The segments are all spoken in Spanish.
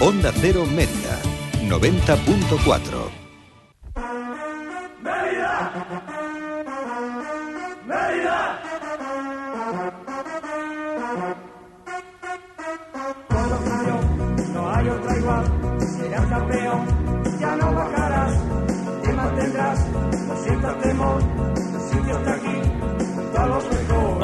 Onda Cero Mérida, 90.4.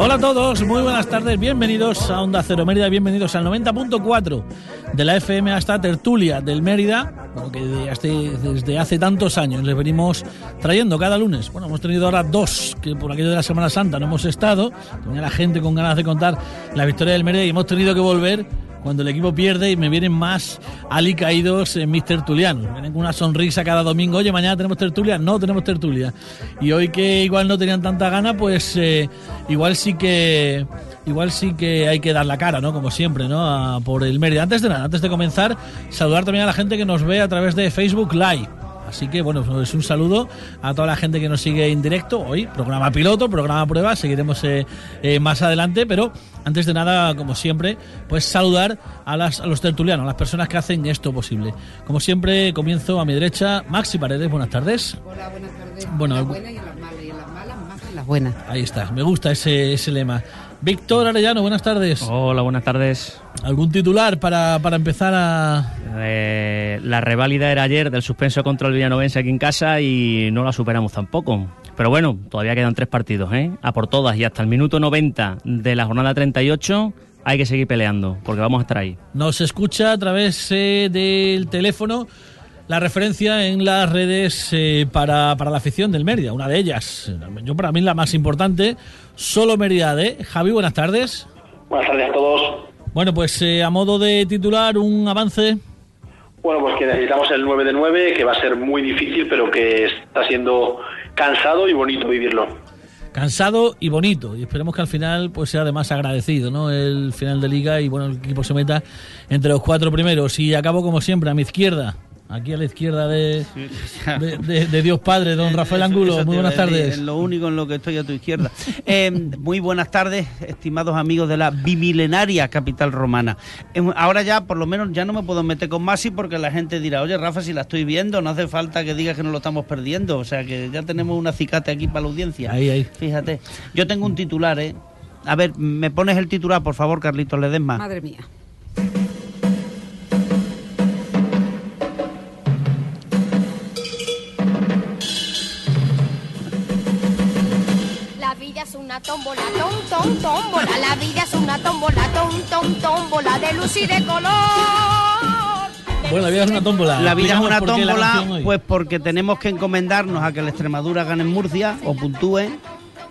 Hola a todos, muy buenas tardes, bienvenidos a Onda Cero Mérida, bienvenidos al 90.4 de la FM hasta Tertulia del Mérida, que desde hace tantos años les venimos trayendo cada lunes. Bueno, hemos tenido ahora dos, que por aquello de la Semana Santa no hemos estado, tenía la gente con ganas de contar la victoria del Mérida y hemos tenido que volver cuando el equipo pierde y me vienen más alicaídos en mis tertulianos. Vienen con una sonrisa cada domingo. Oye, mañana tenemos tertulia. No tenemos tertulia. Y hoy que igual no tenían tanta gana, pues eh, igual sí que igual sí que hay que dar la cara, ¿no? Como siempre, ¿no? Por el Mérida. Antes de nada, antes de comenzar, saludar también a la gente que nos ve a través de Facebook Live. Así que bueno, pues un saludo a toda la gente que nos sigue en directo hoy, programa piloto, programa prueba, seguiremos eh, eh, más adelante, pero antes de nada, como siempre, pues saludar a, las, a los tertulianos, a las personas que hacen esto posible. Como siempre, comienzo a mi derecha, Maxi Paredes, buenas tardes. Hola, buenas tardes. Bueno, las buenas y las malas. Y las malas más que las buenas. Ahí está, me gusta ese, ese lema. Víctor Arellano, buenas tardes. Hola, buenas tardes. ¿Algún titular para, para empezar a... Eh, la reválida era ayer del suspenso contra el Villanovense aquí en casa y no la superamos tampoco. Pero bueno, todavía quedan tres partidos, ¿eh? A por todas y hasta el minuto 90 de la jornada 38 hay que seguir peleando porque vamos a estar ahí. Nos escucha a través eh, del teléfono la referencia en las redes eh, para, para la afición del Mérida, una de ellas, yo para mí la más importante, solo Mérida de Javi, buenas tardes. Buenas tardes a todos. Bueno, pues eh, a modo de titular, un avance. Bueno, pues que necesitamos el 9 de 9, que va a ser muy difícil, pero que está siendo cansado y bonito vivirlo. Cansado y bonito, y esperemos que al final pues sea además agradecido, ¿no? El final de liga y bueno, el equipo se meta entre los cuatro primeros. Y acabo como siempre, a mi izquierda, aquí a la izquierda de, de, de- de Dios Padre, don Rafael Eso- Angulo. eso te Muy buenas tardes. Es lo único en lo que estoy a tu izquierda. Eh, muy buenas tardes, estimados amigos de la bimilenaria capital romana. Eh, ahora ya, por lo menos, ya no me puedo meter con Masi porque la gente dirá, oye, Rafa, si la estoy viendo, no hace falta que digas que no lo estamos perdiendo. O sea, que ya tenemos una cicate aquí para la audiencia. Ahí, ahí. Fíjate. Yo tengo un titular, ¿eh? A ver, ¿me pones el titular, por favor, Carlitos Ledesma? Madre mía. Una tómbola, tom, tom, tómbola. La vida es una tómbola, tom, tom, tómbola. De luz y de color. De Bueno, la vida es una tómbola. La vida es una la tómbola, pues porque tenemos que encomendarnos a que el Extremadura gane en Murcia o puntúe.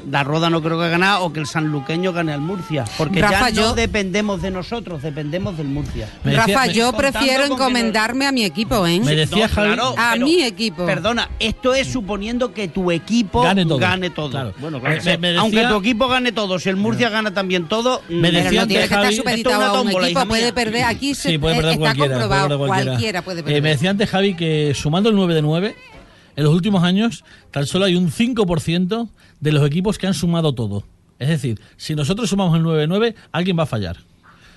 La Roda no creo que gane o que el sanluqueño gane al Murcia. Porque Rafa, ya no yo- dependemos de nosotros, dependemos del Murcia. Decía- Rafa, me- yo prefiero encomendarme a mi equipo, ¿eh? Me decía No, Javi. claro, A pero- mi equipo. Perdona, esto es suponiendo que tu equipo Gane todo. todo. Claro. Bueno, Me- me- me decía- Aunque tu equipo gane todo, si el Murcia gana también todo, Me Pero decía no tiene antes, que estar Javi- supeditado Esto es una a un tómbola, equipo, puede perder. Aquí se- Sí, puede perder eh, está cualquiera. puede comprobado, perder cualquiera. cualquiera puede Eh, perder. me decía antes Javi que sumando el 9 de 9, en los últimos años tan solo hay un 5% de los equipos que han sumado todo. Es decir, si nosotros sumamos el 9 de 9, alguien va a fallar.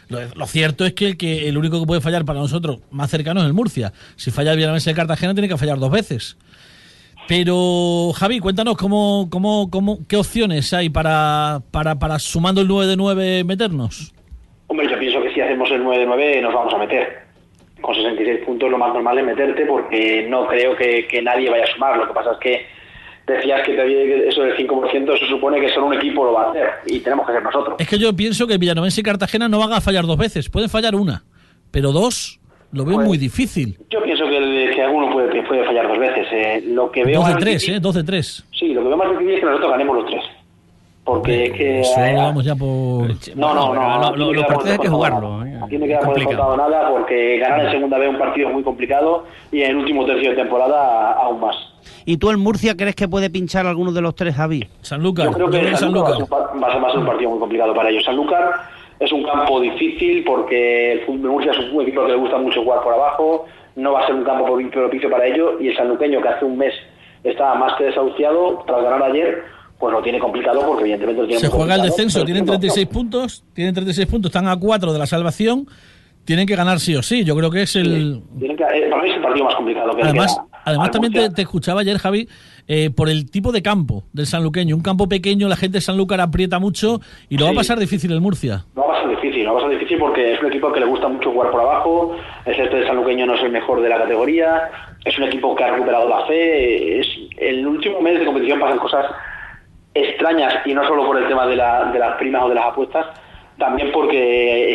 Lo, lo cierto es que el, que el único que puede fallar para nosotros más cercano es el Murcia. Si falla el Villarreal de Cartagena, tiene que fallar dos veces. Pero, Javi, cuéntanos cómo, cómo, cómo, qué opciones hay para, para, para sumando el 9 de 9 meternos. Hombre, yo pienso que si hacemos el 9 de 9 nos vamos a meter. Con 66 puntos lo más normal es meterte porque no creo que, que nadie vaya a sumar. Lo que pasa es que decías que te había- eso del 5%, eso supone que solo un equipo lo va a hacer y tenemos que ser nosotros. Es que yo pienso que Villanovense y Cartagena no van a fallar dos veces, pueden fallar una, pero dos lo veo Pues- muy difícil. Yo pienso que, el- que alguno puede, puede fallar dos veces. eh. Lo que veo Dos de tres, difícil- ¿eh? Dos de tres. Sí, lo que veo más difícil es que nosotros ganemos los tres. Porque es que... Eso vamos ya por... No, no, no. Los partidos hay que jugarlo. ¿eh? Aquí no queda por descontado nada porque ganar en segunda vez un partido es muy complicado y en el último tercio de temporada aún más. ¿Y tú el Murcia crees que puede pinchar a alguno de los tres, Javi? Sanlúcar, Yo creo que San Sanlúcar va a ser un partido muy complicado para ellos. Sanlúcar es un campo difícil porque el fútbol de Murcia es un equipo que le gusta mucho jugar por abajo, no va a ser un campo propi- propicio para ello y el sanluqueño que hace un mes estaba más que desahuciado tras ganar ayer, pues lo tiene complicado porque evidentemente lo tiene Se muy juega el descenso, tienen tiene 36 opción. puntos, tienen 36 puntos, están a 4 de la salvación, tienen que ganar sí o sí. Yo creo que es el... Tienen que- eh, para mí es el partido más complicado que Además, además también te, escuchaba ayer, Javi, eh, por el tipo de campo del sanluqueño. Un campo pequeño, la gente de Sanlúcar aprieta mucho y lo va a pasar difícil el Murcia. No va a ser difícil, no va a ser difícil porque es un equipo que le gusta mucho jugar por abajo, el césped de Sanluqueño no es el mejor de la categoría, es un equipo que ha recuperado la fe, es el último mes de competición pasan cosas extrañas y no solo por el tema de, la- de las primas o de las apuestas, también porque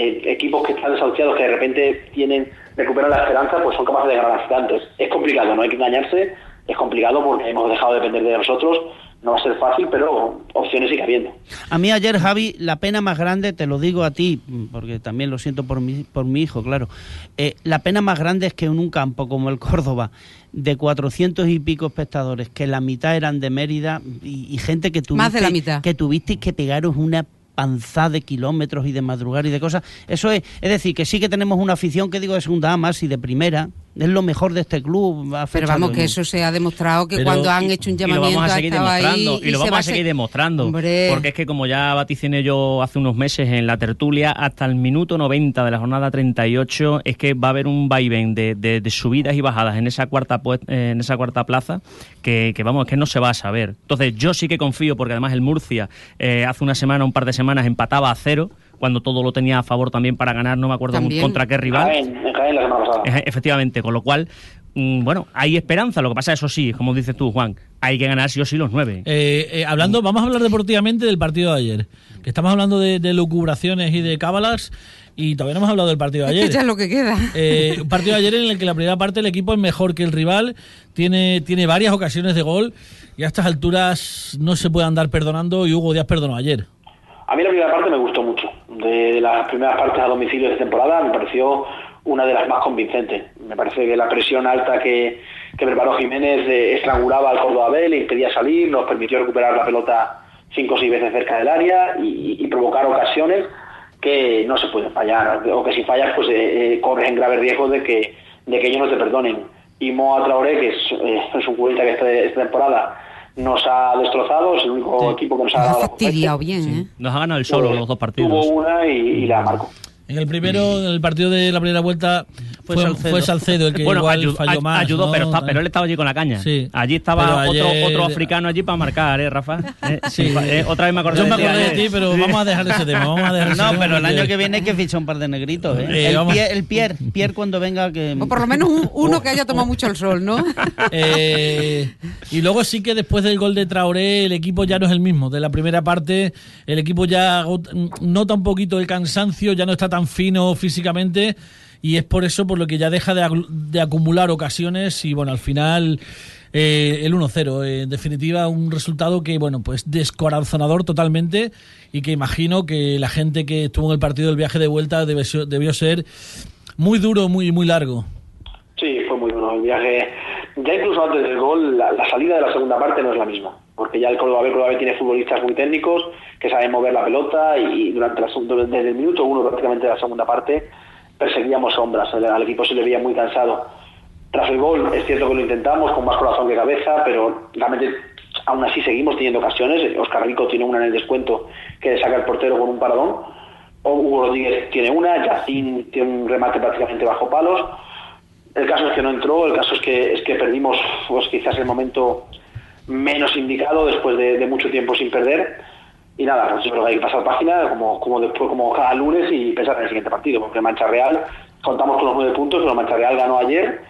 eh, equipos que están desahuciados que de repente tienen recuperan la esperanza, pues son capaces de ganar gigantes. Es complicado, no hay que engañarse, es complicado porque hemos dejado de depender de nosotros, no va a ser fácil, pero opciones sigue habiendo. A mí ayer, Javi, la pena más grande, te lo digo a ti, porque también lo siento por mi, por mi hijo, claro. eh, la pena más grande es que en un campo como el Córdoba, de 400 y pico espectadores, que la mitad eran de Mérida y, y gente que tuviste, Más de la mitad. que tuvisteis que pegaros una panzada de kilómetros y de madrugar y de cosas. Eso es, es decir, que sí que tenemos una afición que digo de segunda A más y de primera. Es lo mejor de este club. a Pero vamos, que eso se ha demostrado que Pero- cuando han hecho un Y lo llamamiento vamos a seguir demostrando. Y, lo se vamos va a seguir demostrando. Hombre. Porque es que, como ya vaticiné yo hace unos meses en la tertulia, hasta el minuto 90 de la jornada 38, es que va a haber un vaivén de, de- de subidas y bajadas en esa cuarta en esa cuarta plaza que, que, vamos, es que no se va a saber. Entonces, yo sí que confío, porque además el Murcia eh, hace una semana, un par de semanas, empataba a cero, cuando todo lo tenía a favor también para ganar, no me acuerdo También. contra qué rival. Jaén, en Jaén la semana pasada. Eje- Efectivamente, con lo cual, mm, bueno, hay esperanza. Lo que pasa, eso sí, como dices tú, Juan, hay que ganar sí o sí los nueve. Eh, eh, hablando, vamos a hablar deportivamente del partido de ayer. Que estamos hablando de, de lucubraciones y de cábalas y todavía no hemos hablado del partido de Es ayer. que ya es lo que queda. Eh, un partido de ayer en el que la primera parte el equipo es mejor que el rival, tiene, tiene varias ocasiones de gol y a estas alturas no se puede andar perdonando y Hugo Díaz perdonó ayer. A mí la primera parte me gustó mucho. De las primeras partes a domicilio de esta temporada me pareció una de las más convincentes. Me parece que la presión alta que, que preparó Jiménez eh, estrangulaba al Córdoba B, le impedía salir, nos permitió recuperar la pelota cinco o seis veces cerca del área y, provocar ocasiones que no se pueden fallar. O que si fallas, pues eh, eh, corres en grave riesgo de que, de que ellos no te perdonen. Y Moa Traoré, que es, eh, es un futbolista que este- esta temporada nos ha destrozado, es el único equipo que nos ha la fastidiado bien, ¿eh? Nos ha ganado el solo pues, los dos partidos. Tuvo una y, y la marcó. En el primero, en el partido de la primera vuelta, fue, Fue fue Salcedo, Salcedo. el que bueno, igual ayudó, falló más. ayudó, ¿no? pero, está- pero él estaba allí con la caña. Sí. Allí estaba Pero otro, ayer- otro africano allí para marcar, ¿eh, Rafa? ¿Eh? Sí. Eh, otra vez me acordé Yo me de ti acordé de ayer. ti, pero vamos a dejar ese tema. Vamos a dejar ese No, tema pero el año que viene hay que fichar un par de negritos, ¿eh? Eh, el, vamos. Pierre, el Pierre, Pierre cuando venga que... O por lo menos un- uno que haya tomado mucho el sol, ¿no? Eh, y luego sí que después del gol de Traoré el equipo ya no es el mismo. De la primera parte el equipo ya nota un poquito el cansancio, ya no está tan fino físicamente y es por eso por lo que ya deja de, de acumular ocasiones y bueno, al final eh, el 1-0. eh, en definitiva un resultado que bueno, pues descorazonador totalmente y que imagino que la gente que estuvo en el partido del viaje de vuelta ser- debió ser muy duro, muy, muy largo. Sí, fue muy bueno el viaje. Ya incluso antes del gol, la, salida de la segunda parte no es la misma. Porque ya el Córdoba B, Córdoba B tiene futbolistas muy técnicos que saben mover la pelota y durante la, desde el minuto uno prácticamente de la segunda parte perseguíamos sombras. Al, equipo se le veía muy cansado. Tras el gol, es cierto que lo intentamos con más corazón que cabeza, pero realmente aún así seguimos teniendo ocasiones. Oscar Rico tiene una en el descuento que le saca el portero con un paradón. O Hugo Rodríguez tiene una, Yacín tiene un remate prácticamente bajo palos. El caso es que no entró, el caso es que es que perdimos pues quizás el momento menos indicado después de, de mucho tiempo sin perder. Y nada, yo creo que hay que pasar página como, como después, como cada lunes y pensar en el siguiente partido, porque Mancha Real, contamos con los nueve puntos, pero Mancha Real ganó ayer,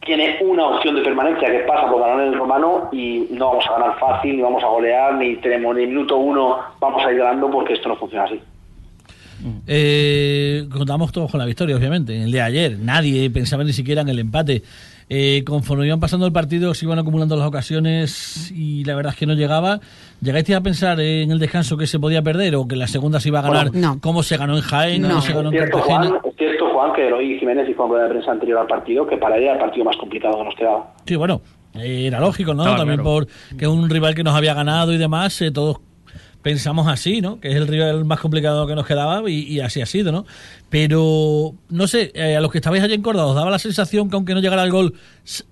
tiene una opción de permanencia que pasa por ganar en el romano y no vamos a ganar fácil, ni vamos a golear, ni tenemos ni minuto uno vamos a ir ganando porque esto no funciona así. Eh, contamos todos con la victoria, obviamente. En el de ayer, nadie pensaba ni siquiera en el empate. Eh, conforme iban pasando el partido, se iban acumulando las ocasiones y la verdad es que no llegaba. ¿Llegaste a pensar en el descanso que se podía perder o que la segunda se iba a ganar Bueno, no. como se ganó en Jaén No. como se ganó Es en cierto, Cartagena? Juan, es cierto, Juan, que Eloy Jiménez dijo en rueda de prensa anterior al partido que para él era el partido más complicado que nos quedaba. Sí, bueno, era lógico, ¿no? Claro, También claro. por que es un rival que nos había ganado y demás, eh, todos pensamos así, ¿no? Que es el rival más complicado que nos quedaba y, y así ha sido, ¿no? Pero, no sé, eh, a los que estabais allí en Córdoba, ¿os daba la sensación que aunque no llegara el gol,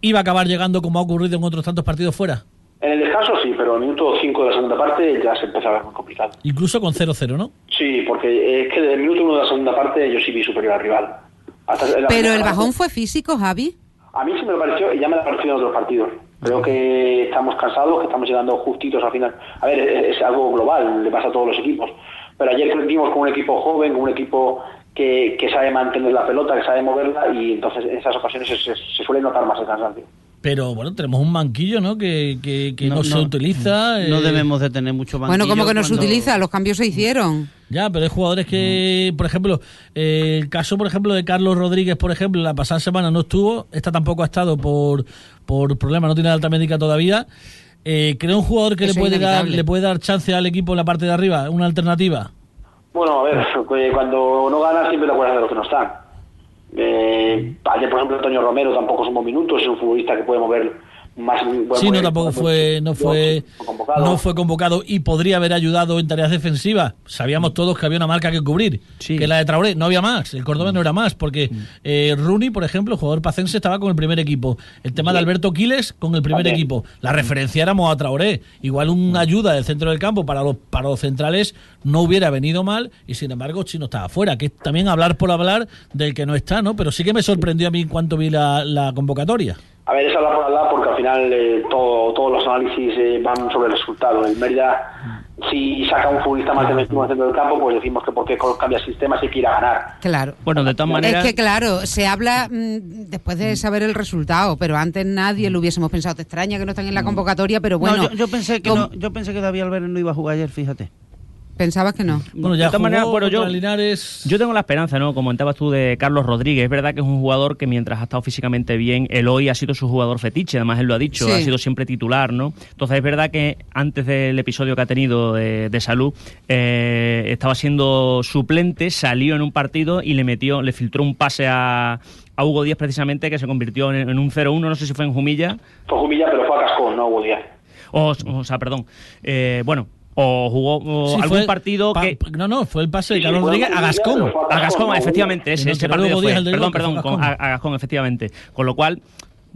iba a acabar llegando como ha ocurrido en otros tantos partidos fuera? En el descanso sí, pero en el minuto 5 de la segunda parte ya se empezaba a ver muy complicado. Incluso con 0-0, ¿no? Sí, porque es que desde el minuto 1 de la segunda parte yo sí vi superior al rival. Hasta Pero el parte- bajón fue físico, Javi. A mí sí me lo pareció y ya me lo ha parecido en otros partidos. Creo que estamos cansados, que estamos llegando justitos al final. A ver, es, es algo global, le pasa a todos los equipos. Pero ayer vimos con un equipo joven, con un equipo que, que sabe mantener la pelota, que sabe moverla y entonces en esas ocasiones se, se- se suele notar más el cansancio. Pero bueno, tenemos un banquillo, ¿no? Que, que, que no, No, se no, utiliza. No eh, debemos de tener mucho banquillo. Bueno, como que no se utiliza, los cambios se hicieron. Ya, pero hay jugadores que, por ejemplo, eh, el caso, por ejemplo, de Carlos Rodríguez, por ejemplo, la pasada semana no estuvo, esta tampoco ha estado por, por problemas, no tiene alta médica todavía. Eh, ¿Cree un jugador que le Eso puede, dar, le puede dar chance al equipo en la parte de arriba? ¿Una alternativa? Bueno, a ver, que cuando no ganas siempre te acuerdas de los que no están. Eh, por ejemplo, Antonio Romero tampoco sumó minutos, es un futbolista que puede mover más. Sí, no tampoco fue, no fue, convocado. no fue convocado y podría haber ayudado en tareas defensivas. Sabíamos todos que había una marca que cubrir, Sí. que la de Traoré no había más, el Córdoba no era más, porque eh, Rooney, por ejemplo, jugador pacense, estaba con el primer equipo. El tema de Alberto Quiles con el primer También. equipo. La referencia éramos a Traoré. Igual una ayuda del centro del campo para los para los centrales no hubiera venido mal y sin embargo Chino estaba fuera, que es también hablar por hablar del que no está, ¿no? Pero sí que me sorprendió a mí en cuanto vi la, la convocatoria. A ver, es hablar por hablar porque al final eh, todo- todos los análisis eh, van sobre el resultado. El Mérida, si saca un futbolista más en el centro del campo, pues decimos que porque cambia el sistema se quiere ganar. Claro. Bueno, de todas maneras... Es que claro, se habla mm, después de saber el resultado, pero antes nadie lo hubiésemos pensado. Te extraña que no están en la convocatoria, pero bueno. No, yo, yo pensé que con- no, yo pensé que David Alvarez no iba a jugar ayer, fíjate. Pensabas que no. Bueno, ya De todas jugó maneras, bueno, yo- Linares. Yo tengo la esperanza, ¿no? Como comentabas tú de Carlos Rodríguez. Es verdad que es un jugador que mientras ha estado físicamente bien, él hoy ha sido su jugador fetiche. Además, él lo ha dicho, Sí. ha sido siempre titular, ¿no? Entonces, es verdad que antes del episodio que ha tenido de, de salud, eh, estaba siendo suplente, salió en un partido y le metió, le filtró un pase a, a Hugo Díaz precisamente que se convirtió en, en un 0-1, no sé si fue en Jumilla. Fue Jumilla, pero fue a Cascón, no Hugo Díaz. O, o sea, perdón. Eh, bueno, o jugó o Sí, algún fue partido pa- que... No, no, fue el pase de Carlos Rodríguez a Gascón. A Gascón, efectivamente, ese, no ese partido fue. Perdón, perdón, a Gascón, efectivamente. Con lo cual,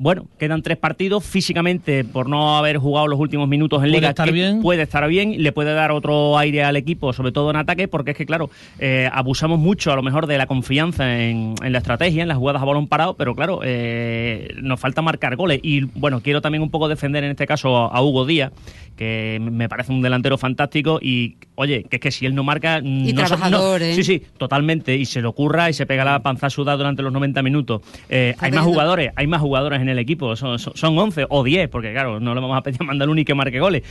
bueno, quedan tres partidos. Físicamente, por no haber jugado los últimos minutos en Puede Liga, estar que bien. puede estar bien, le puede dar otro aire al equipo, sobre todo en ataque, porque es que, claro, eh, abusamos mucho a lo mejor de la confianza en, en la estrategia, en las jugadas a balón parado, pero claro, eh, nos falta marcar goles. Y bueno, quiero también un poco defender en este caso a, a Hugo Díaz, que me parece un delantero fantástico y, oye, que es que si él no marca... Y no trabajador, no- ¿eh? Sí, sí, totalmente. Y se lo ocurra y se pega la panza sudada durante los 90 minutos. Eh, hay más jugadores, hay más jugadores en el equipo. Son, son, son 11 o 10, porque claro, no le vamos a pedir a y que marque goles.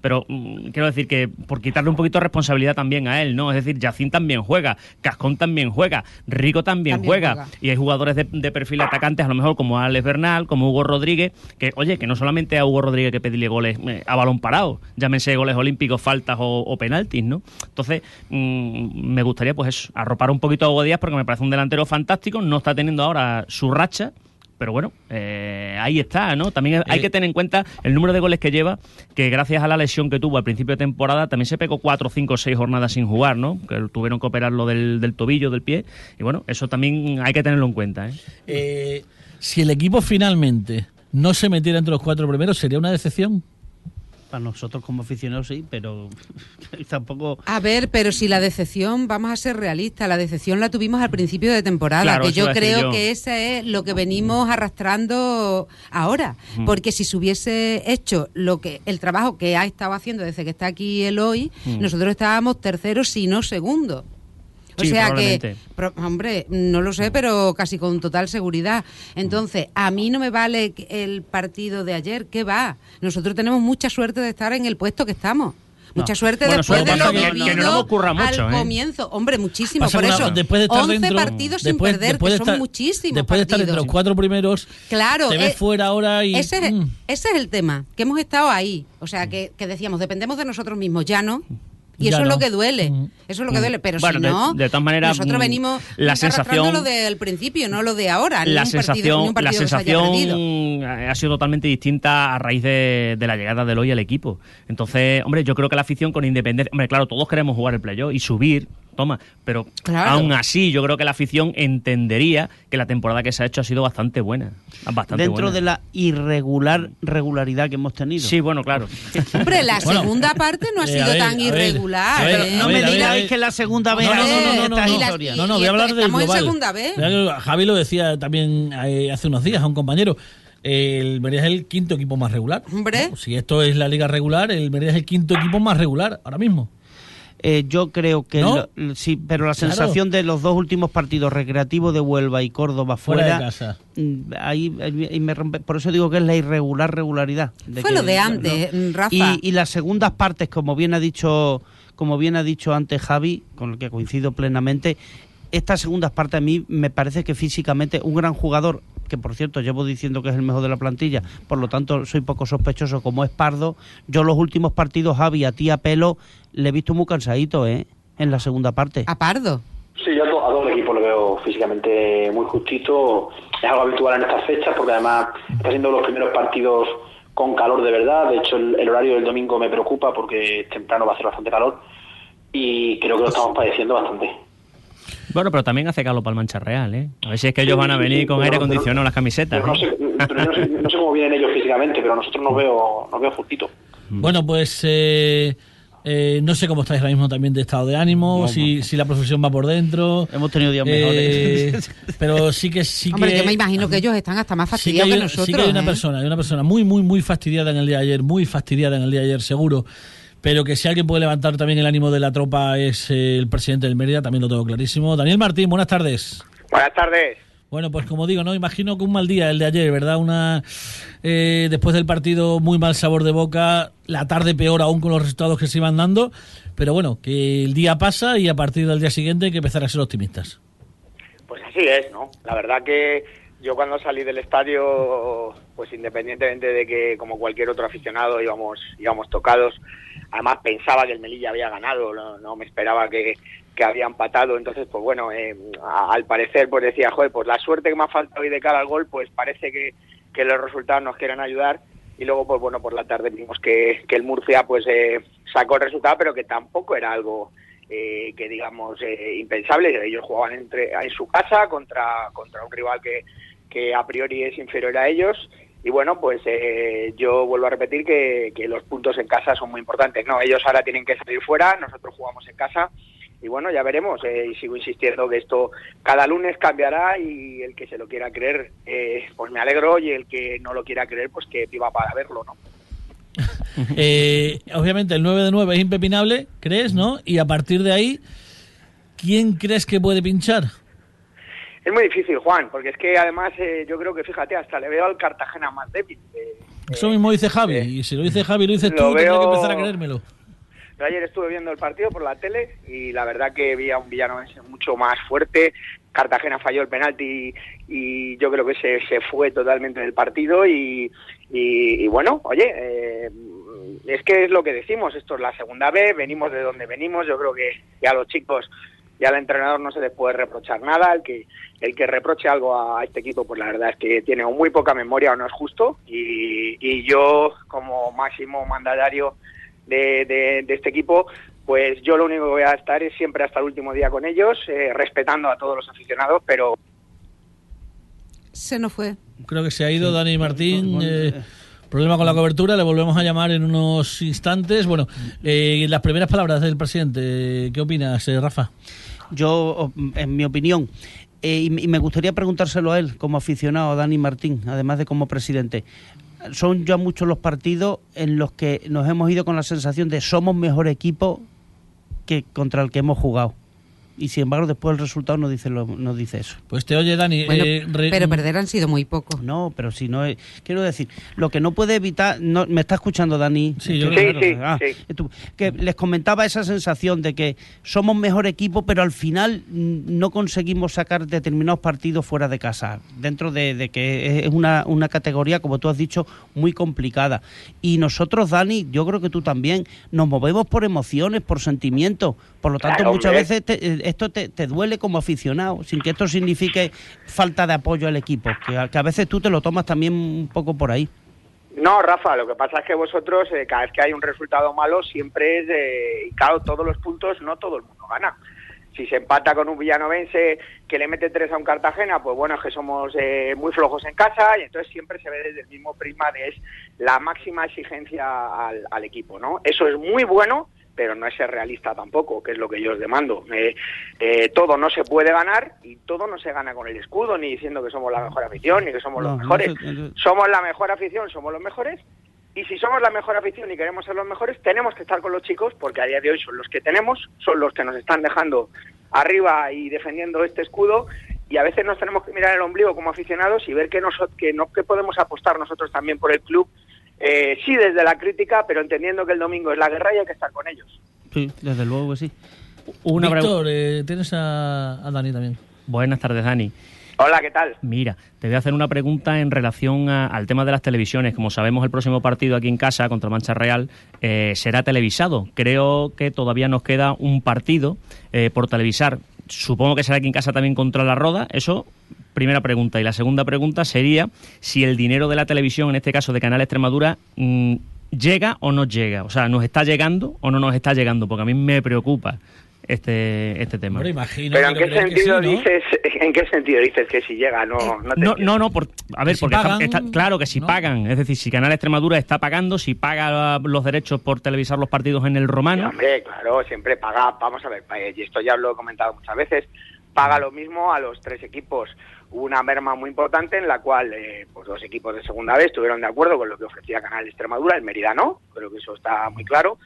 Pero mm, quiero decir que por quitarle un poquito de responsabilidad también a él, ¿no? Es decir, Yacín también juega, Cascón también juega, Rico también, También juega. juega. Y hay jugadores de, de perfil atacantes, a lo mejor como Alex Bernal, como Hugo Rodríguez, que, oye, que no solamente a Hugo Rodríguez que pedirle goles eh, a balón parado, llámense goles olímpicos, faltas o, o penaltis, ¿no? Entonces, mm, me gustaría, pues eso, arropar un poquito a Hugo Díaz porque me parece un delantero fantástico, no está teniendo ahora su racha. Pero bueno, eh, ahí está, ¿no? También hay que tener en cuenta el número de goles que lleva, que gracias a la lesión que tuvo al principio de temporada, también se pegó cuatro, cinco, seis jornadas sin jugar, ¿no? Que tuvieron que operarlo del, del tobillo, del pie. Y bueno, eso también hay que tenerlo en cuenta, ¿eh? Eh, si el equipo finalmente no se metiera entre los cuatro primeros, ¿sería una decepción? Para nosotros como aficionados sí, pero tampoco... A ver, pero si la decepción, vamos a ser realistas, la decepción la tuvimos al principio de temporada, Claro, que yo creo yo. que ese es lo que venimos arrastrando ahora, porque si se hubiese hecho lo que el trabajo que ha estado haciendo desde que está aquí el hoy, nosotros estábamos terceros, si no segundos. O Sí, sea que, hombre, no lo sé, pero casi con total seguridad. Entonces, a mí no me vale el partido de ayer, ¿qué va? Nosotros tenemos mucha suerte de estar en el puesto que estamos. Mucha suerte Bueno, después de lo que- que no ocurra mucho, al ¿eh? comienzo. Hombre, muchísimo. Pasa Por eso, después de estar 11 dentro, partidos sin después- perder, después que de son muchísimos Después de estar entre partidos. los cuatro primeros, Claro, te ves eh, fuera ahora y... ese, es, mm. ese es el tema, que hemos estado ahí. O sea, que, que decíamos, dependemos de nosotros mismos, ya no. Y Ya eso es lo que duele. Mm. Eso es lo que duele. Pero Bueno, si de- no, de todas maneras, nosotros mm, venimos la sensación- lo del principio, no lo de ahora. ni la un partido- ni sensación, un la partido se haya sensación ha sido totalmente distinta a raíz de, de la llegada del hoy al equipo. Entonces, hombre, yo creo que la afición con independencia, hombre, claro, todos queremos jugar el playoff y subir, toma. Pero Claro. aún así, yo creo que la afición entendería que la temporada que se ha hecho ha sido bastante buena. Bastante Dentro buena. de la irregular regularidad que hemos tenido. Sí, bueno, claro. Hombre, la Bueno, segunda parte no ha eh, sido ver, tan irregular. ver, ¿eh? No me digáis que la segunda vez No, no, no, no, no, no. Voy a hablar del estamos en segunda vez. Javi lo decía también eh, hace unos días a un compañero. El Mérida es el quinto equipo más regular. Hombre. ¿no? Si esto es la liga regular, el Mérida es el quinto equipo más regular ahora mismo. Eh, yo creo que ¿No? lo- sí, pero la Claro. sensación de los dos últimos partidos recreativos de Huelva y Córdoba Fuera fuera, de casa. mm, ahí, ahí- ahí me rompe. Por eso digo que es la irregular regularidad. de Fue que- lo de antes, mm, Rafa. Y, y las segundas partes, como bien ha dicho, como bien ha dicho antes Javi, con el que coincido plenamente, estas segundas partes a mí me parece que físicamente un gran jugador, que por cierto llevo diciendo que es el mejor de la plantilla, por lo tanto soy poco sospechoso como es Pardo, yo los últimos partidos, Javi, a ti a pelo, le he visto muy cansadito, ¿eh? En la segunda parte. A Pardo. Sí, yo a, to- a todo el equipo lo veo físicamente muy justito. Es algo habitual en estas fechas porque además está siendo los primeros partidos con calor de verdad. De hecho, el, el horario del domingo me preocupa porque temprano va a hacer bastante calor y creo que lo estamos padeciendo bastante. Bueno, pero también hace calor para el Mancha Real, ¿eh? A ver si es que ellos van a venir con Pero- aire pero- acondicionado en las camisetas. Pero no, ¿eh? sé, pero yo no, sé, no sé cómo vienen ellos físicamente, pero nosotros nos veo, nos veo justito. Bueno, pues eh, eh, no sé cómo estáis ahora mismo también de estado de ánimo, si, si la profesión va por dentro. Hemos tenido días Eh, mejores. pero sí que sí Hombre, que yo me imagino que ellos están hasta más sí que, fastidiados hay, que nosotros. sí que hay una ¿eh? persona, hay una persona muy muy muy fastidiada en el día de ayer, muy fastidiada en el día de ayer, seguro. Pero que si alguien puede levantar también el ánimo de la tropa es eh, el presidente del Mérida, también lo tengo clarísimo. Daniel Martín, buenas tardes. Buenas tardes. Bueno, pues como digo, no imagino que un mal día el de ayer, ¿verdad? Una eh, después del partido muy mal sabor de boca, la tarde peor aún con los resultados que se iban dando, pero bueno, que el día pasa y a partir del día siguiente hay que empezar a ser optimistas. Pues así es, ¿no? La verdad que yo cuando salí del estadio, pues independientemente de que como cualquier otro aficionado íbamos, íbamos tocados, además pensaba que el Melilla había ganado, no, me esperaba que, que había empatado, entonces pues bueno, eh, al parecer pues decía, joder, pues la suerte que me ha faltado hoy de cara al gol, pues parece que, que los resultados nos quieren ayudar y luego pues bueno, por la tarde vimos que, que el Murcia pues eh, sacó el resultado, pero que tampoco era algo eh, que digamos eh, impensable. Ellos jugaban entre, en su casa contra, contra un rival que, que a priori es inferior a ellos. Y bueno, pues eh, yo vuelvo a repetir que, los puntos en casa son muy importantes. No, ellos ahora tienen que salir fuera, nosotros jugamos en casa. Y bueno, ya veremos. eh, y sigo insistiendo que esto cada lunes cambiará y el que se lo quiera creer, eh, pues me alegro. Y el que no lo quiera creer, pues que viva para verlo, ¿no? Eh, obviamente el 9 de 9 es impepinable, ¿crees, no? Y a partir de ahí, ¿quién crees que puede pinchar? Es muy difícil, Juan, porque es que además eh, yo creo que, fíjate, hasta le veo al Cartagena más débil. Eh, Eso mismo dice Javi, y si lo dice Javi, lo dices Lo tú, tendré que veo- empezar a creérmelo. Yo ayer estuve viendo el partido por la tele y la verdad que vi a un villanovense mucho más fuerte. Cartagena falló el penalti y yo creo que se, se fue totalmente del partido y, y- y bueno, oye, eh, es que es lo que decimos, esto es la segunda vez, venimos de donde venimos, yo creo que, que a los chicos y al entrenador no se les puede reprochar nada, el que el que reproche algo a este equipo pues la verdad es que tiene o muy poca memoria o no es justo y, y yo como máximo mandatario de, de- de este equipo, pues yo lo único que voy a estar es siempre hasta el último día con ellos, eh, respetando a todos los aficionados, pero Se nos fue. Creo que se ha ido Dani Martín. eh, problema con la cobertura, le volvemos a llamar en unos instantes. Bueno, eh, las primeras palabras del presidente, ¿qué opinas, eh, Rafa? Yo, en mi opinión, eh, y, me gustaría preguntárselo a él como aficionado, a Dani Martín, además de como presidente. Son ya muchos los partidos en los que nos hemos ido con la sensación de somos mejor equipo que contra el que hemos jugado. Y sin embargo, después el resultado nos dice, lo, nos dice eso. Pues te oye, Dani. Bueno, eh, re- pero perder han sido muy pocos. No, pero si no es. Quiero decir, lo que no puede evitar. No, ¿Me está escuchando, Dani? Sí, yo Sí, sí, Ah, sí. tú- que les comentaba esa sensación de que somos mejor equipo, pero al final no conseguimos sacar determinados partidos fuera de casa, dentro de, de que es una, una categoría, como tú has dicho, muy complicada. Y nosotros, Dani, yo creo que tú también, nos movemos por emociones, por sentimientos. Por lo tanto, Claro, muchas hombre. veces te- eh, esto te, te duele como aficionado, sin que esto signifique falta de apoyo al equipo, que a, veces tú te lo tomas también un poco por ahí. No, Rafa, lo que pasa es que vosotros, eh, cada vez que hay un resultado malo, siempre es, eh, y claro, todos los puntos, no todo el mundo gana. Si se empata con un villanovense que le mete tres a un Cartagena, pues bueno, es que somos eh, muy flojos en casa y entonces siempre se ve desde el mismo prisma de es la máxima exigencia al, al equipo, ¿no? Eso es muy bueno, pero no es ser realista tampoco, que es lo que yo os demando. Eh, eh, todo no se puede ganar y todo no se gana con el escudo, ni diciendo que somos la mejor afición, ni que somos No, los no mejores. se- no se- Somos la mejor afición, somos los mejores. Y si somos la mejor afición y queremos ser los mejores, tenemos que estar con los chicos, porque a día de hoy son los que tenemos, son los que nos están dejando arriba y defendiendo este escudo. Y a veces nos tenemos que mirar el ombligo como aficionados y ver que, noso- que, no, que podemos apostar nosotros también por el club. Eh, sí desde la crítica, pero entendiendo que el domingo es la guerra y hay que estar con ellos. Sí, desde luego que sí. Una Víctor, eh, tienes a, a Dani también. Buenas tardes, Dani. Hola, ¿qué tal? Mira, te voy a hacer una pregunta en relación a- al tema de las televisiones. Como sabemos, el próximo partido aquí en casa contra Mancha Real eh, será televisado. Creo que todavía nos queda un partido eh, por televisar. Supongo que será aquí en casa también contra la Roda. Eso, primera pregunta. Y la segunda pregunta sería si el dinero de la televisión, en este caso de Canal Extremadura, mm, llega o no llega. O sea, ¿nos está llegando o no nos está llegando? Porque a mí me preocupa este, este tema. Hombre, imagino. Pero ¿en qué sentido sí, ¿no? dices en qué sentido dices que si llega no no te No, no, no, por- a ver, si porque está- pagan, está, claro que si ¿no? pagan, es decir, si Canal Extremadura está pagando, si paga los derechos por televisar los partidos en el Sí, romano, hombre, claro, siempre paga, vamos a ver, eh, y esto ya lo he comentado muchas veces, paga lo mismo a los tres equipos. Hubo una merma muy importante en la cual eh, pues dos equipos de segunda vez estuvieron de acuerdo con lo que ofrecía Canal Extremadura, el Mérida no, creo que eso está muy claro,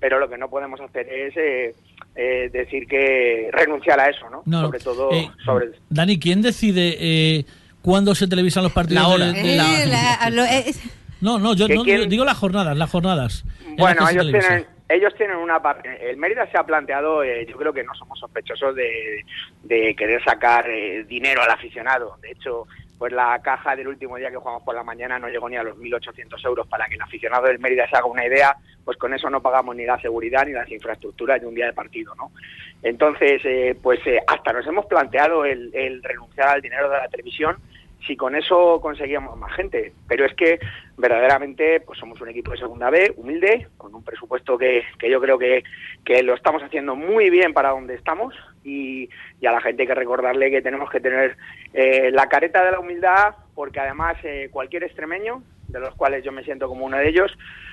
pero lo que no podemos hacer es eh, eh, decir que renunciar a eso, ¿no? No, sobre todo eh, sobre Dani, ¿quién decide eh, cuándo se televisan los partidos? La hora. de- de la- Eh, la- lo- eh, No, no, yo ¿Que no, quién? digo las jornadas, las jornadas. Bueno, ellos tienen, ellos tienen una parte. El Mérida se ha planteado, eh, yo creo que no somos sospechosos de, de querer sacar eh, dinero al aficionado. De hecho, pues la caja del último día que jugamos por la mañana no llegó ni a los 1.800 euros para que el aficionado del Mérida se haga una idea. Pues con eso no pagamos ni la seguridad ni las infraestructuras de un día de partido, ¿no? Entonces, eh, pues eh, hasta nos hemos planteado el, el renunciar al dinero de la televisión si con eso conseguíamos más gente. Pero es que verdaderamente pues somos un equipo de segunda B, humilde, con un presupuesto que, que yo creo que, que lo estamos haciendo muy bien para donde estamos y, y a la gente hay que recordarle que tenemos que tener eh, la careta de la humildad porque además eh, cualquier extremeño, de los cuales yo me siento como uno de ellos,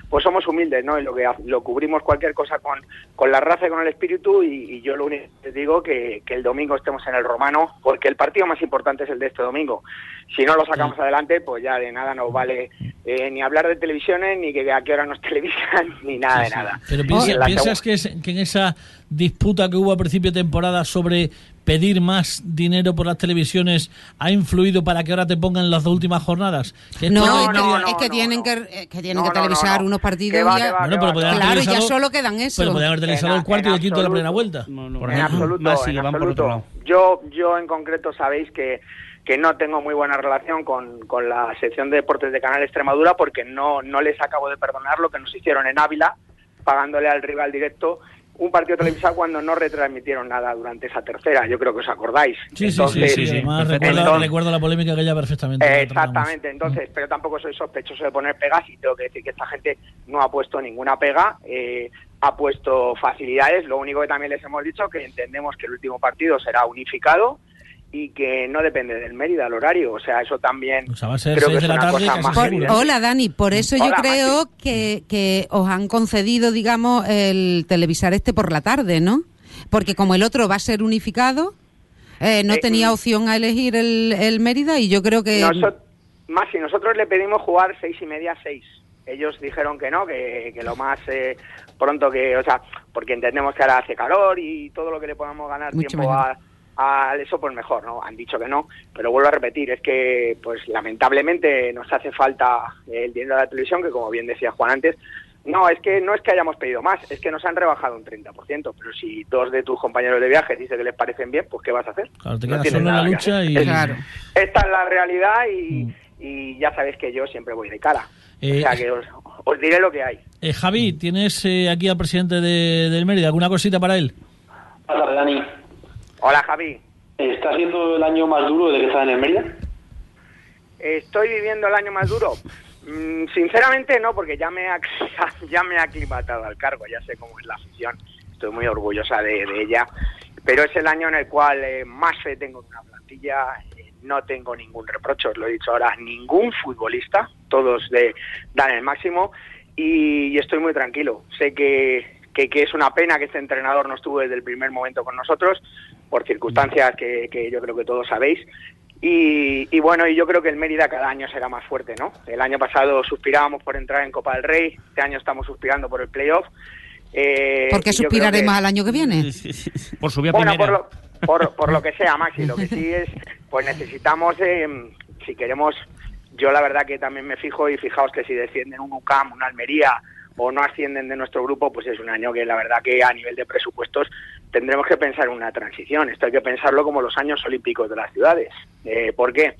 pues somos humildes, ¿no? Y lo que lo cubrimos cualquier cosa con, con la raza y con el espíritu y, y yo lo único que digo que, que el domingo estemos en el romano porque el partido más importante es el de este domingo. Si no lo sacamos adelante, pues ya de nada nos vale eh, ni hablar de televisiones, ni que a qué hora nos televisan, ni nada de nada. Pero piensa- piensas que, es- que en esa disputa que hubo a principio de temporada sobre pedir más dinero por las televisiones ha influido para que ahora te pongan las dos últimas jornadas? Que no, es que, no, es que no, tienen no. que, que tienen No, que no, televisar no, no. unos partidos va, ya- va, Bueno, pero Claro, ya solo quedan eso. Pero podrían haber televisado En el cuarto y el quinto de la primera vuelta. No, no, Por en ejemplo. absoluto, Más en por otro lado. Yo, yo en concreto sabéis que, que no tengo muy buena relación con, con la sección de deportes de Canal Extremadura porque no, no les acabo de perdonar lo que nos hicieron en Ávila, pagándole al rival directo un partido televisado cuando no retransmitieron nada durante esa tercera. Yo creo que os acordáis. Sí, sí, sí, sí, Además, perfecto. recuerdo, Entonces- recuerdo la polémica que ya perfectamente. eh. Exactamente, entonces, pero tampoco soy sospechoso de poner pegas y tengo que decir que esta gente no ha puesto ninguna pega, eh, ha puesto facilidades, lo único que también les hemos dicho que entendemos que el último partido será unificado y que no depende del Mérida el horario, o sea, eso también O sea, va a ser creo que de es la una tarde, cosa más Por- hola Dani, por eso yo creo Mati. que, que os han concedido, digamos, el televisar este por la tarde, ¿no? Porque como el otro va a ser unificado, eh, no Eh, tenía opción a elegir el, el Mérida y yo creo que... Más si nosotros le pedimos jugar seis y media seis ellos dijeron que no que, que lo más eh, pronto que o sea porque entendemos que ahora hace calor y todo lo que le podamos ganar Mucho tiempo mejor. a, a eso pues mejor no han dicho que no pero vuelvo a repetir es que pues lamentablemente nos hace falta el dinero de la televisión que como bien decía Juan antes no, es que no es que hayamos pedido más, es que nos han rebajado un 30%, pero si dos de tus compañeros de viaje dicen que les parecen bien, pues ¿qué vas a hacer? Claro, te No quedas tienes solo en la lucha y... Es- Claro. esta es la realidad y, Mm. y ya sabéis que yo siempre voy de cara. Eh, o sea que os, os diré lo que hay. Eh, Javi, ¿tienes eh, aquí al presidente de- del Mérida? ¿Alguna cosita para él? Buenas tardes, Dani. Hola Javi, ¿Está siendo el año más duro desde que estás en el Mérida? ¿estoy viviendo el año más duro? Mm, sinceramente no, porque ya me, ya me he aclimatado al cargo, ya sé cómo es la afición, estoy muy orgullosa de, de ella pero es el año en el cual eh, más fe tengo en una plantilla, eh, no tengo ningún reproche, os lo he dicho ahora, ningún futbolista, todos de, dan el máximo y, y estoy muy tranquilo. Sé que, que, que es una pena que este entrenador no estuvo desde el primer momento con nosotros, por circunstancias que, que yo creo que todos sabéis, y, y bueno, y yo creo que el Mérida cada año será más fuerte, ¿no? El año pasado suspirábamos por entrar en Copa del Rey, este año estamos suspirando por el playoff. Eh, ¿Por qué suspiraremos que- al año que viene? Por subir a Bueno, primera. por lo, por, por lo que sea, Maxi, lo que sí es, pues necesitamos, eh, si queremos, yo la verdad que también me fijo y fijaos que si descienden un UCAM, una Almería o no ascienden de nuestro grupo, pues es un año que la verdad que a nivel de presupuestos tendremos que pensar en una transición. Esto hay que pensarlo como los años olímpicos de las ciudades. Eh, ¿Por qué?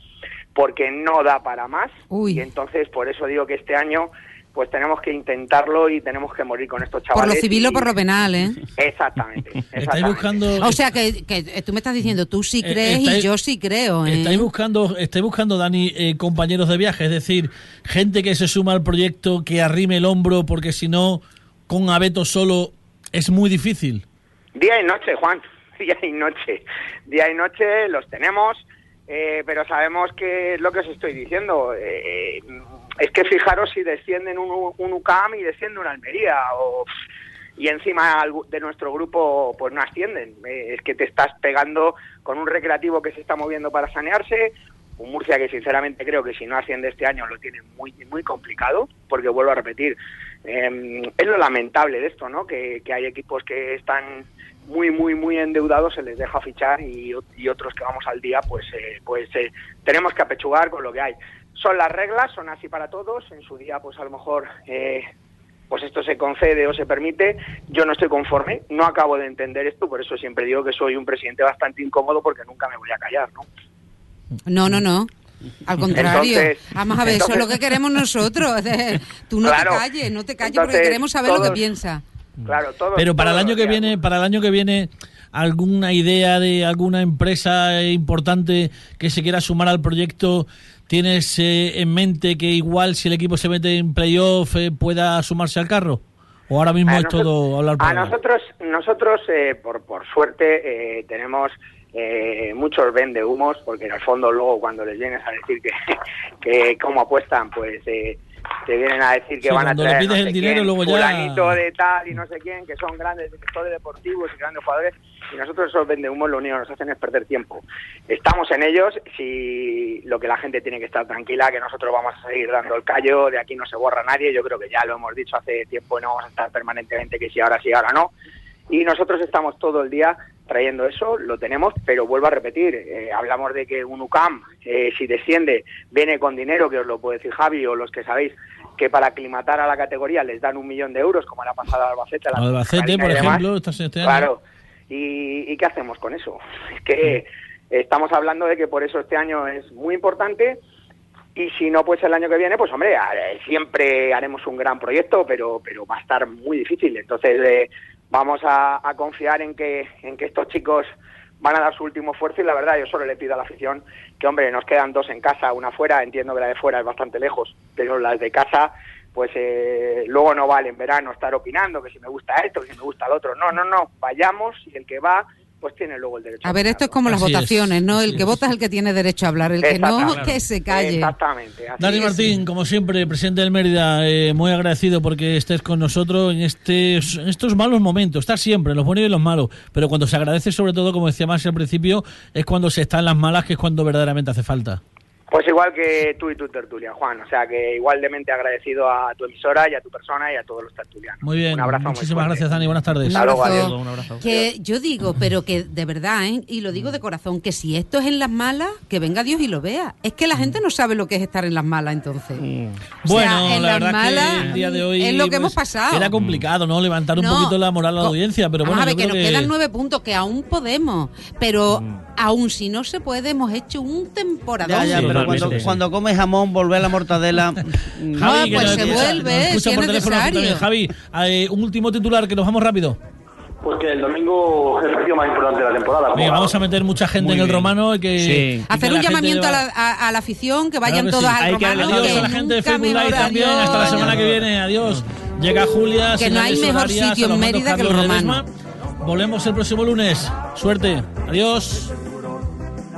Porque no da para más Uy. y entonces por eso digo que este año pues tenemos que intentarlo y tenemos que morir con estos Por chavales. lo civil o por lo penal, ¿eh? Exactamente. Estáis buscando... O sea, que, que eh, tú me estás diciendo, tú sí Eh, crees estáis- y yo sí creo, ¿eh? Estáis buscando, estáis buscando, Dani, eh, compañeros de viaje, es decir, gente que se suma al proyecto, que arrime el hombro, porque si no, con Abeto solo es muy difícil. Día y noche, Juan. Día y noche. Día y noche los tenemos, eh, pero sabemos que es lo que os estoy diciendo. eh, es que fijaros si descienden un, UCAM y desciende una Almería. O, y encima de nuestro grupo pues no ascienden. Eh, es que te estás pegando con un recreativo que se está moviendo para sanearse. Un Murcia que sinceramente creo que si no asciende este año lo tiene muy muy complicado, porque vuelvo a repetir, eh, es lo lamentable de esto, ¿no? Que hay equipos que están muy muy muy endeudados se les deja fichar y, y otros que vamos al día pues eh, pues eh, tenemos que apechugar con lo que hay son las reglas son así para todos en su día pues a lo mejor eh, pues esto se concede o se permite yo no estoy conforme no acabo de entender esto por eso siempre digo que soy un presidente bastante incómodo porque nunca me voy a callar no No, no, no. Al contrario. Entonces- Vamos a ver, eso es lo que queremos nosotros. Tú no Claro. te calles, no te calles porque queremos saber lo que piensa. Claro todo Pero para el año que viene, para el año que viene, alguna idea de alguna empresa importante que se quiera sumar al proyecto, ¿tienes eh, en mente que igual si el equipo se mete en playoff eh, pueda sumarse al carro? ¿O ahora mismo A es nosotros- todo hablar por A nosotros, nosotros eh, por, por suerte, eh, tenemos eh, muchos vende humos, porque en el fondo luego cuando les vienes a decir que, que cómo apuestan, pues eh, te vienen a decir que Sí, van a traer no el dinero, quién, luego ya- fulanito de tal y no sé quién, que son grandes directores deportivos y grandes jugadores, y nosotros esos vende humos lo único que nos hacen es perder tiempo. Estamos en ellos, si lo que la gente tiene que estar tranquila, que nosotros vamos a seguir dando el callo, de aquí no se borra nadie, yo creo que ya lo hemos dicho hace tiempo y no vamos a estar permanentemente que si ahora sí, ahora no. Y nosotros estamos todo el día trayendo eso, lo tenemos, pero vuelvo a repetir, eh, hablamos de que un UCAM, eh, si desciende, viene con dinero, que os lo puede decir Javi o los que sabéis, que para aclimatar a la categoría les dan un millón de euros, como le ha pasado a Albacete. a la Albacete, por ejemplo, este, este. Claro. ¿Y, y qué hacemos con eso? Es que estamos hablando de que por eso este año es muy importante y si no, pues el año que viene, pues hombre, eh, siempre haremos un gran proyecto, pero, pero va a estar muy difícil. Entonces eh, vamos a, a confiar en que, en que estos chicos van a dar su último esfuerzo y la verdad yo solo le pido a la afición que hombre nos quedan dos en casa una fuera entiendo que la de fuera es bastante lejos pero las de casa pues eh, luego no vale en verano estar opinando que si me gusta esto que si me gusta el otro. No no no vayamos y el que va pues tiene luego el derecho A ver, esto es como las Así es, votaciones, ¿no? El así que es. vota es el que tiene derecho a hablar, el que no, que se calle. exactamente así Dani es. Martín, como siempre, presidente del Mérida, eh, muy agradecido porque estés con nosotros en, estes- en estos malos momentos. Estás siempre, en los buenos y en los malos. Pero cuando se agradece, sobre todo, como decía más al principio, es cuando se está en las malas, que es cuando verdaderamente hace falta. Pues igual que tú y tu tertulia, Juan. O sea que igualmente agradecido a tu emisora y a tu persona y a todos los tertulianos. Muy bien, Un abrazo muchísimas gracias, Dani. Buenas tardes. Un abrazo. adiós. Un abrazo. Que yo digo, pero que de verdad, ¿eh? y lo digo de corazón, que si esto es en las malas, que venga Dios y lo vea. Es que la gente no sabe lo que es estar en las malas entonces. O sea, Bueno, en la las verdad malas, que el día de hoy es lo que pues, hemos pasado. Era complicado, ¿no? Levantar un No, poquito la moral a la audiencia, pero bueno, a ver, yo que creo nos que quedan nueve puntos, que aún podemos, pero aún si no se puede, hemos hecho un temporadón. Ya, ya, Sí, pero cuando, sí. cuando comes jamón, volver a la mortadela. mm, Ah, que pues se vuelve, si es por teléfono necesario. también. Javi, eh, un último titular que nos vamos rápido. Pues que el domingo es el partido más importante de la temporada. Venga, vamos a meter mucha gente Muy en el bien. romano y que, Sí. y que Hacer la un llamamiento a la, a- a la afición, que vayan Claro que todas sí. al Hay que romano. darle Adiós que a la gente de Facebook Live también. Hasta la semana que viene. Adiós. Llega Julia. Que no hay mejor horarias, sitio en Mérida que el Romano. Volvemos el próximo lunes. Suerte. Adiós.